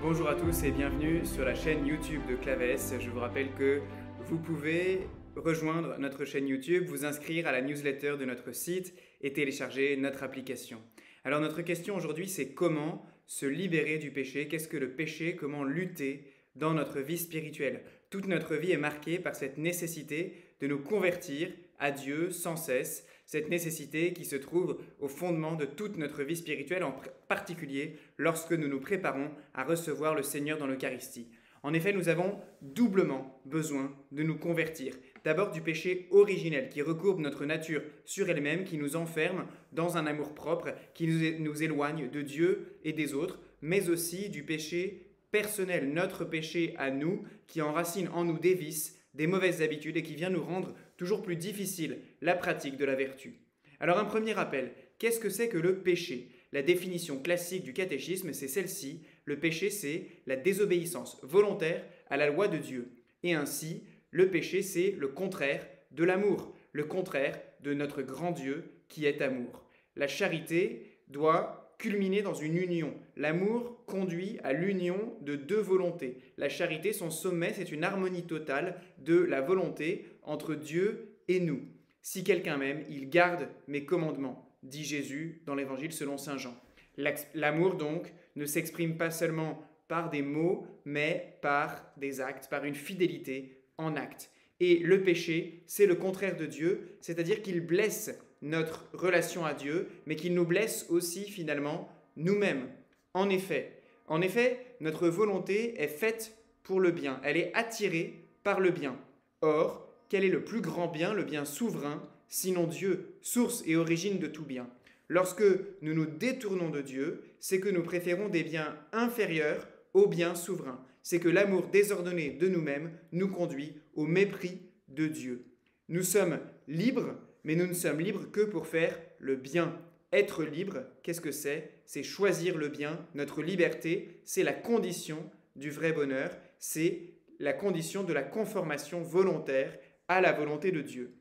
Bonjour à tous et bienvenue sur la chaîne YouTube de Claves. Je vous rappelle que vous pouvez rejoindre notre chaîne YouTube, vous inscrire à la newsletter de notre site et télécharger notre application. Alors notre question aujourd'hui c'est comment se libérer du péché, qu'est-ce que le péché, comment lutter dans notre vie spirituelle? Toute notre vie est marquée par cette nécessité de nous convertir à Dieu sans cesse, cette nécessité qui se trouve au fondement de toute notre vie spirituelle, en particulier lorsque nous nous préparons à recevoir le Seigneur dans l'Eucharistie. En effet, nous avons doublement besoin de nous convertir. D'abord du péché originel qui recourbe notre nature sur elle-même, qui nous enferme dans un amour propre, qui nous éloigne de Dieu et des autres, mais aussi du péché personnel, notre péché à nous, qui enracine en nous des vices, des mauvaises habitudes et qui vient nous rendre toujours plus difficile la pratique de la vertu. Alors un premier rappel, qu'est-ce que c'est que le péché? La définition classique du catéchisme, c'est celle-ci. Le péché, c'est la désobéissance volontaire à la loi de Dieu. Et ainsi, le péché, c'est le contraire de l'amour, le contraire de notre grand Dieu qui est amour. La charité doit culminer dans une union. L'amour conduit à l'union de deux volontés. La charité, son sommet, c'est une harmonie totale de la volonté entre Dieu et nous. Si quelqu'un m'aime, il garde mes commandements, dit Jésus dans l'Évangile selon Saint Jean. L'amour, donc, ne s'exprime pas seulement par des mots, mais par des actes, par une fidélité en actes. Et le péché, c'est le contraire de Dieu, c'est-à-dire qu'il blesse notre relation à Dieu, mais qu'il nous blesse aussi finalement nous-mêmes. En effet, en effet, notre volonté est faite pour le bien, elle est attirée par le bien. Or, quel est le plus grand bien, le bien souverain, sinon Dieu, source et origine de tout bien? Lorsque nous nous détournons de Dieu, c'est que nous préférons des biens inférieurs aux biens souverains. C'est que l'amour désordonné de nous-mêmes nous conduit au mépris de Dieu. Nous sommes libres mais nous ne sommes libres que pour faire le bien. Être libre, qu'est-ce que c'est? C'est choisir le bien. Notre liberté, c'est la condition du vrai bonheur, c'est la condition de la conformation volontaire à la volonté de Dieu.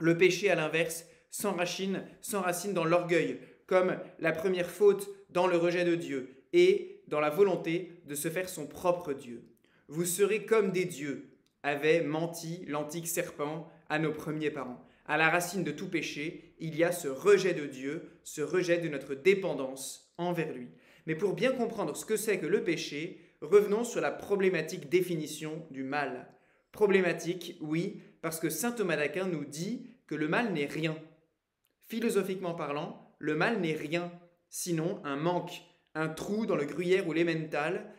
Le péché, à l'inverse, s'enracine, s'enracine dans l'orgueil, comme la première faute dans le rejet de Dieu et dans la volonté de se faire son propre Dieu. Vous serez comme des dieux, avait menti l'antique serpent à nos premiers parents à la racine de tout péché, il y a ce rejet de Dieu, ce rejet de notre dépendance envers lui. Mais pour bien comprendre ce que c'est que le péché, revenons sur la problématique définition du mal. Problématique, oui, parce que saint Thomas d'Aquin nous dit que le mal n'est rien. Philosophiquement parlant, le mal n'est rien, sinon un manque, un trou dans le gruyère ou l'émental,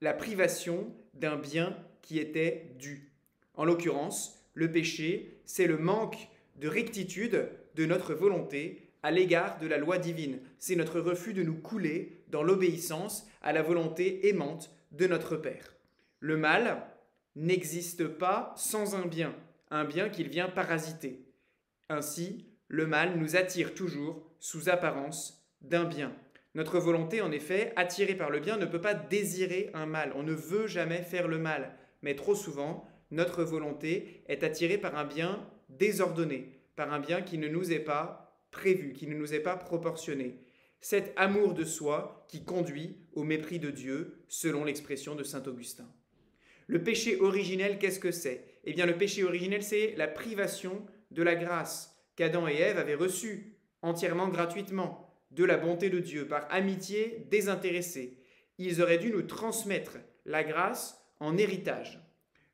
la privation d'un bien qui était dû. En l'occurrence, le péché, c'est le manque de rectitude de notre volonté à l'égard de la loi divine. C'est notre refus de nous couler dans l'obéissance à la volonté aimante de notre Père. Le mal n'existe pas sans un bien, un bien qu'il vient parasiter. Ainsi, le mal nous attire toujours sous apparence d'un bien. Notre volonté, en effet, attirée par le bien, ne peut pas désirer un mal. On ne veut jamais faire le mal. Mais trop souvent, notre volonté est attirée par un bien désordonné, par un bien qui ne nous est pas prévu, qui ne nous est pas proportionné. Cet amour de soi qui conduit au mépris de Dieu, selon l'expression de Saint Augustin. Le péché originel, qu'est-ce que c'est? Eh bien, le péché originel, c'est la privation de la grâce qu'Adam et Ève avaient reçue entièrement gratuitement de la bonté de Dieu par amitié désintéressée. Ils auraient dû nous transmettre la grâce en héritage.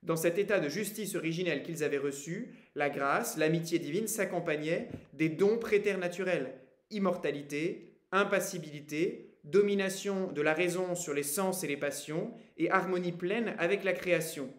Dans cet état de justice originelle qu'ils avaient reçu, la grâce, l'amitié divine s'accompagnaient des dons préternaturels, immortalité, impassibilité, domination de la raison sur les sens et les passions, et harmonie pleine avec la création.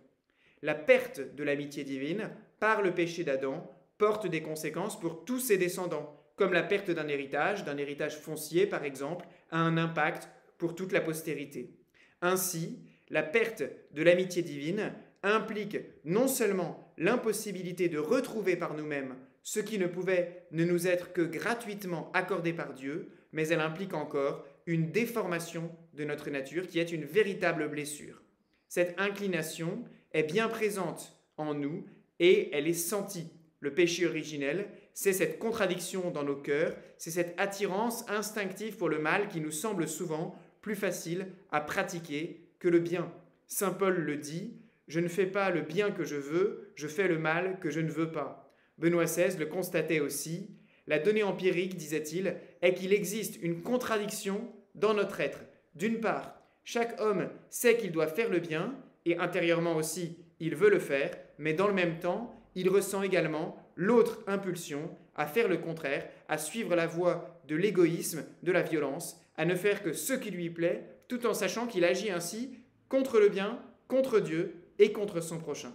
La perte de l'amitié divine, par le péché d'Adam, porte des conséquences pour tous ses descendants, comme la perte d'un héritage, d'un héritage foncier par exemple, a un impact pour toute la postérité. Ainsi, la perte de l'amitié divine implique non seulement l'impossibilité de retrouver par nous-mêmes ce qui ne pouvait ne nous être que gratuitement accordé par Dieu, mais elle implique encore une déformation de notre nature qui est une véritable blessure. Cette inclination est bien présente en nous et elle est sentie. Le péché originel, c'est cette contradiction dans nos cœurs, c'est cette attirance instinctive pour le mal qui nous semble souvent plus facile à pratiquer que le bien. Saint Paul le dit, je ne fais pas le bien que je veux, je fais le mal que je ne veux pas. Benoît XVI le constatait aussi, la donnée empirique, disait-il, est qu'il existe une contradiction dans notre être. D'une part, chaque homme sait qu'il doit faire le bien, et intérieurement aussi, il veut le faire, mais dans le même temps, il ressent également l'autre impulsion à faire le contraire, à suivre la voie de l'égoïsme, de la violence, à ne faire que ce qui lui plaît, tout en sachant qu'il agit ainsi contre le bien, contre Dieu et contre son prochain.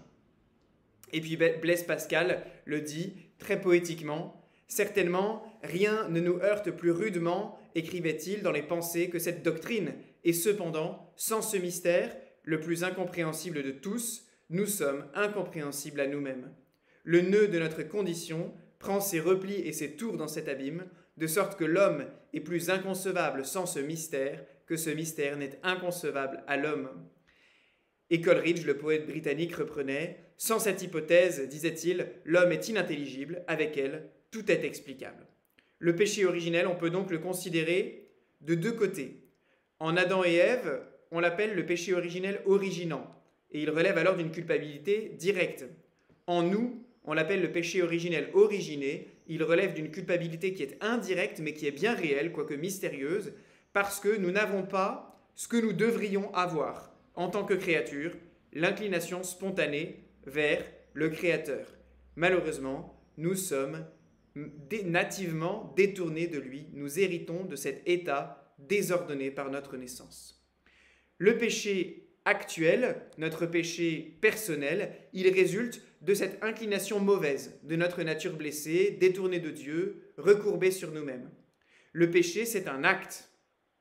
Et puis Blaise Pascal le dit très poétiquement, Certainement, rien ne nous heurte plus rudement, écrivait-il dans les pensées, que cette doctrine, et cependant, sans ce mystère, le plus incompréhensible de tous, nous sommes incompréhensibles à nous-mêmes. Le nœud de notre condition prend ses replis et ses tours dans cet abîme, de sorte que l'homme est plus inconcevable sans ce mystère que ce mystère n'est inconcevable à l'homme. Et Coleridge, le poète britannique, reprenait Sans cette hypothèse, disait-il, l'homme est inintelligible, avec elle, tout est explicable. Le péché originel, on peut donc le considérer de deux côtés. En Adam et Ève, on l'appelle le péché originel originant, et il relève alors d'une culpabilité directe. En nous, on l'appelle le péché originel originé, il relève d'une culpabilité qui est indirecte mais qui est bien réelle, quoique mystérieuse, parce que nous n'avons pas ce que nous devrions avoir en tant que créature, l'inclination spontanée vers le Créateur. Malheureusement, nous sommes nativement détournés de lui, nous héritons de cet état désordonné par notre naissance. Le péché actuel, notre péché personnel, il résulte de cette inclination mauvaise de notre nature blessée, détournée de Dieu, recourbée sur nous-mêmes. Le péché, c'est un acte.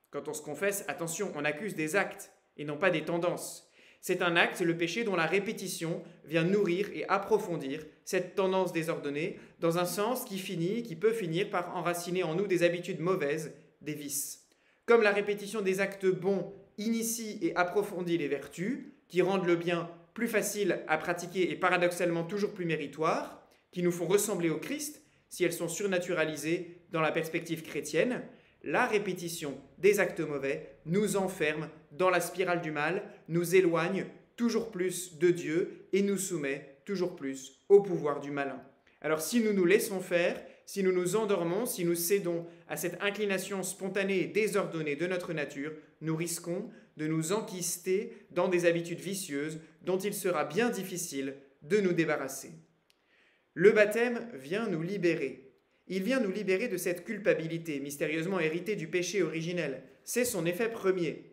Quand on se confesse, attention, on accuse des actes et non pas des tendances. C'est un acte, le péché, dont la répétition vient nourrir et approfondir cette tendance désordonnée dans un sens qui finit, qui peut finir par enraciner en nous des habitudes mauvaises, des vices. Comme la répétition des actes bons initie et approfondit les vertus, qui rendent le bien plus facile à pratiquer et paradoxalement toujours plus méritoire, qui nous font ressembler au Christ si elles sont surnaturalisées dans la perspective chrétienne, la répétition des actes mauvais nous enferme dans la spirale du mal, nous éloigne toujours plus de Dieu et nous soumet toujours plus au pouvoir du malin. Alors si nous nous laissons faire, si nous nous endormons, si nous cédons à cette inclination spontanée et désordonnée de notre nature, nous risquons de nous enquister dans des habitudes vicieuses dont il sera bien difficile de nous débarrasser. Le baptême vient nous libérer il vient nous libérer de cette culpabilité mystérieusement héritée du péché originel. C'est son effet premier,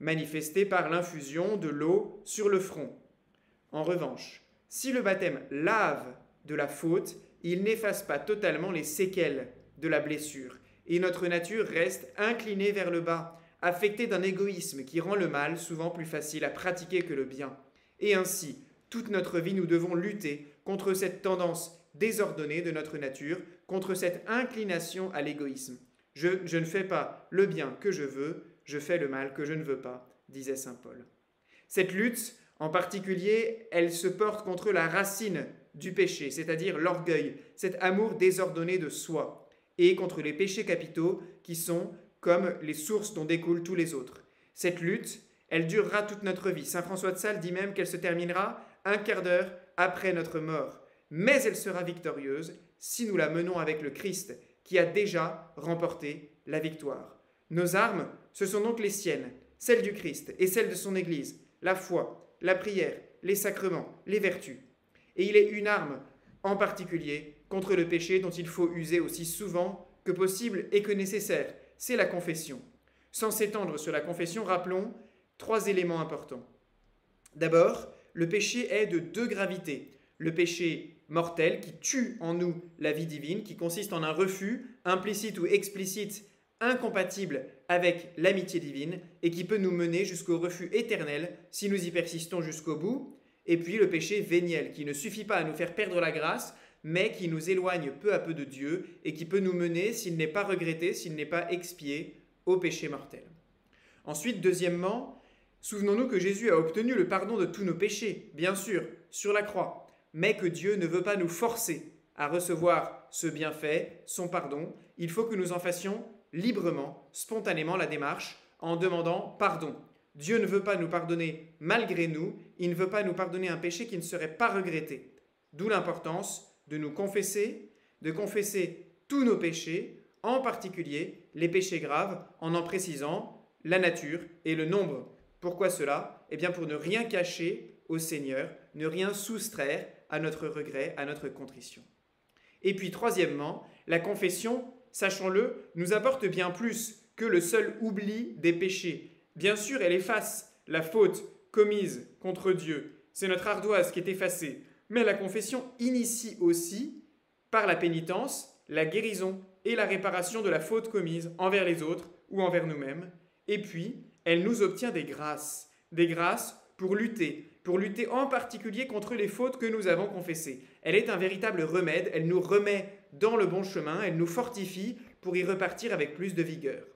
manifesté par l'infusion de l'eau sur le front. En revanche, si le baptême lave de la faute, il n'efface pas totalement les séquelles de la blessure, et notre nature reste inclinée vers le bas, affectée d'un égoïsme qui rend le mal souvent plus facile à pratiquer que le bien. Et ainsi, toute notre vie, nous devons lutter contre cette tendance désordonnée de notre nature, contre cette inclination à l'égoïsme. Je, ne fais pas le bien que je veux, je fais le mal que je ne veux pas, disait Saint Paul. Cette lutte, en particulier, elle se porte contre la racine du péché, c'est-à-dire l'orgueil, cet amour désordonné de soi, et contre les péchés capitaux qui sont comme les sources dont découlent tous les autres. Cette lutte, elle durera toute notre vie. Saint François de Sales dit même qu'elle se terminera un quart d'heure après notre mort. Mais elle sera victorieuse si nous la menons avec le Christ qui a déjà remporté la victoire. Nos armes, ce sont donc les siennes, celles du Christ et celles de son Église, la foi, la prière, les sacrements, les vertus. Et il est une arme en particulier contre le péché dont il faut user aussi souvent que possible et que nécessaire, c'est la confession. Sans s'étendre sur la confession, rappelons trois éléments importants. D'abord, le péché est de deux gravités. Le péché mortel qui tue en nous la vie divine, qui consiste en un refus implicite ou explicite, incompatible avec l'amitié divine, et qui peut nous mener jusqu'au refus éternel si nous y persistons jusqu'au bout. Et puis le péché véniel, qui ne suffit pas à nous faire perdre la grâce, mais qui nous éloigne peu à peu de Dieu, et qui peut nous mener, s'il n'est pas regretté, s'il n'est pas expié, au péché mortel. Ensuite, deuxièmement, souvenons-nous que Jésus a obtenu le pardon de tous nos péchés, bien sûr, sur la croix mais que Dieu ne veut pas nous forcer à recevoir ce bienfait, son pardon. Il faut que nous en fassions librement, spontanément la démarche, en demandant pardon. Dieu ne veut pas nous pardonner malgré nous, il ne veut pas nous pardonner un péché qui ne serait pas regretté. D'où l'importance de nous confesser, de confesser tous nos péchés, en particulier les péchés graves, en en précisant la nature et le nombre. Pourquoi cela? Eh bien pour ne rien cacher au Seigneur, ne rien soustraire à notre regret, à notre contrition. Et puis troisièmement, la confession, sachons-le, nous apporte bien plus que le seul oubli des péchés. Bien sûr, elle efface la faute commise contre Dieu. C'est notre ardoise qui est effacée. Mais la confession initie aussi, par la pénitence, la guérison et la réparation de la faute commise envers les autres ou envers nous-mêmes. Et puis, elle nous obtient des grâces. Des grâces pour lutter, pour lutter en particulier contre les fautes que nous avons confessées. Elle est un véritable remède, elle nous remet dans le bon chemin, elle nous fortifie pour y repartir avec plus de vigueur.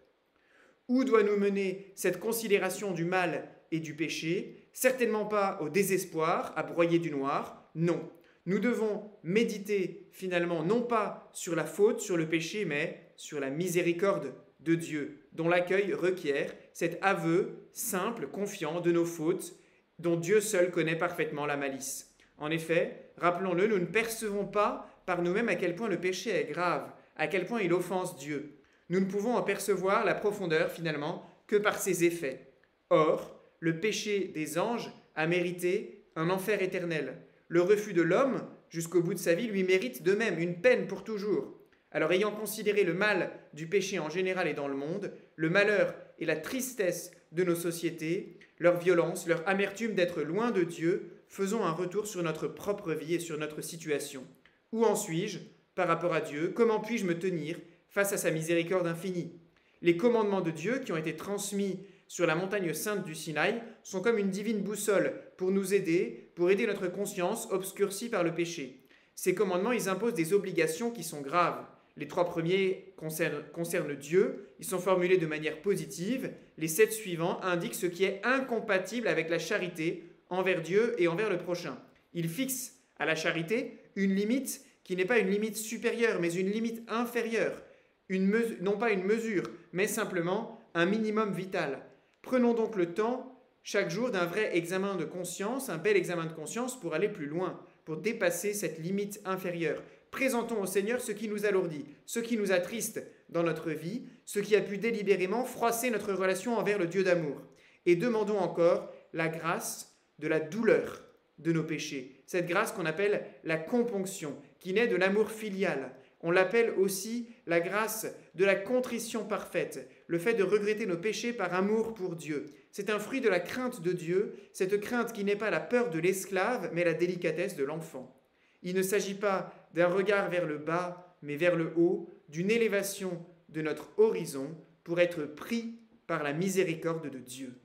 Où doit nous mener cette considération du mal et du péché? Certainement pas au désespoir, à broyer du noir, non. Nous devons méditer finalement non pas sur la faute, sur le péché, mais sur la miséricorde de Dieu, dont l'accueil requiert cet aveu simple, confiant de nos fautes, dont Dieu seul connaît parfaitement la malice. En effet, rappelons-le, nous ne percevons pas par nous-mêmes à quel point le péché est grave, à quel point il offense Dieu nous ne pouvons en percevoir la profondeur finalement que par ses effets. Or, le péché des anges a mérité un enfer éternel. Le refus de l'homme, jusqu'au bout de sa vie, lui mérite de même une peine pour toujours. Alors ayant considéré le mal du péché en général et dans le monde, le malheur et la tristesse de nos sociétés, leur violence, leur amertume d'être loin de Dieu, faisons un retour sur notre propre vie et sur notre situation. Où en suis-je par rapport à Dieu? Comment puis-je me tenir face à sa miséricorde infinie? Les commandements de Dieu qui ont été transmis sur la montagne sainte du Sinaï sont comme une divine boussole pour nous aider, pour aider notre conscience obscurcie par le péché. Ces commandements, ils imposent des obligations qui sont graves. Les trois premiers concernent, Dieu, ils sont formulés de manière positive. Les sept suivants indiquent ce qui est incompatible avec la charité envers Dieu et envers le prochain. Ils fixent à la charité une limite qui n'est pas une limite supérieure, mais une limite inférieure non pas une mesure, mais simplement un minimum vital. Prenons donc le temps chaque jour d'un vrai examen de conscience, un bel examen de conscience pour aller plus loin, pour dépasser cette limite inférieure. Présentons au Seigneur ce qui nous alourdit, ce qui nous attriste dans notre vie, ce qui a pu délibérément froisser notre relation envers le Dieu d'amour. Et demandons encore la grâce de la douleur de nos péchés, cette grâce qu'on appelle la componction, qui naît de l'amour filial, on l'appelle aussi la grâce de la contrition parfaite, le fait de regretter nos péchés par amour pour Dieu. C'est un fruit de la crainte de Dieu, cette crainte qui n'est pas la peur de l'esclave, mais la délicatesse de l'enfant. Il ne s'agit pas d'un regard vers le bas, mais vers le haut, d'une élévation de notre horizon pour être pris par la miséricorde de Dieu.